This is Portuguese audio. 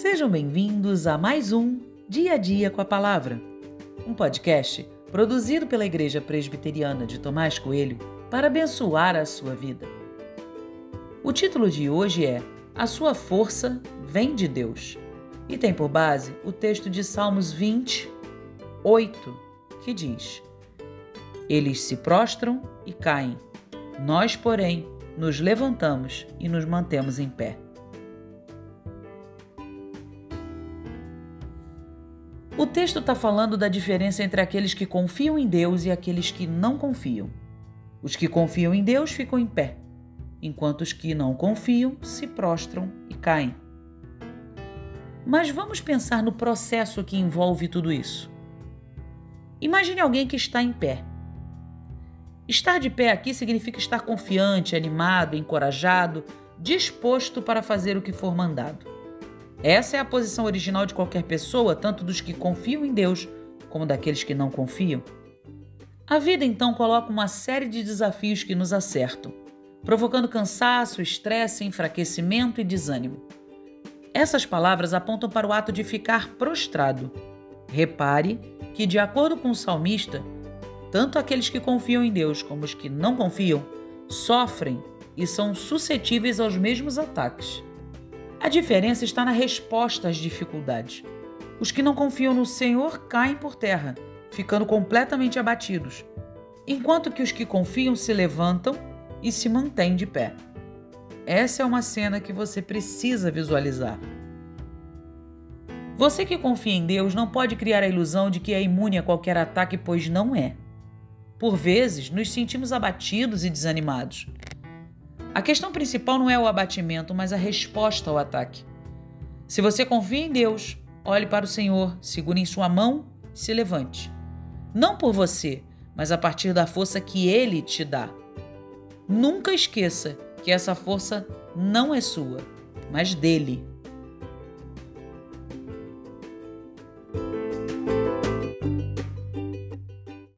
Sejam bem-vindos a mais um Dia a Dia com a Palavra, um podcast produzido pela Igreja Presbiteriana de Tomás Coelho para abençoar a sua vida. O título de hoje é A Sua Força Vem de Deus e tem por base o texto de Salmos 20, 8, que diz: Eles se prostram e caem, nós, porém, nos levantamos e nos mantemos em pé. O texto está falando da diferença entre aqueles que confiam em Deus e aqueles que não confiam. Os que confiam em Deus ficam em pé, enquanto os que não confiam se prostram e caem. Mas vamos pensar no processo que envolve tudo isso. Imagine alguém que está em pé. Estar de pé aqui significa estar confiante, animado, encorajado, disposto para fazer o que for mandado. Essa é a posição original de qualquer pessoa, tanto dos que confiam em Deus como daqueles que não confiam. A vida então coloca uma série de desafios que nos acertam, provocando cansaço, estresse, enfraquecimento e desânimo. Essas palavras apontam para o ato de ficar prostrado. Repare que, de acordo com o salmista, tanto aqueles que confiam em Deus como os que não confiam sofrem e são suscetíveis aos mesmos ataques. A diferença está na resposta às dificuldades. Os que não confiam no Senhor caem por terra, ficando completamente abatidos, enquanto que os que confiam se levantam e se mantêm de pé. Essa é uma cena que você precisa visualizar. Você que confia em Deus não pode criar a ilusão de que é imune a qualquer ataque, pois não é. Por vezes, nos sentimos abatidos e desanimados. A questão principal não é o abatimento, mas a resposta ao ataque. Se você confia em Deus, olhe para o Senhor, segure em sua mão se levante. Não por você, mas a partir da força que Ele te dá. Nunca esqueça que essa força não é sua, mas dele.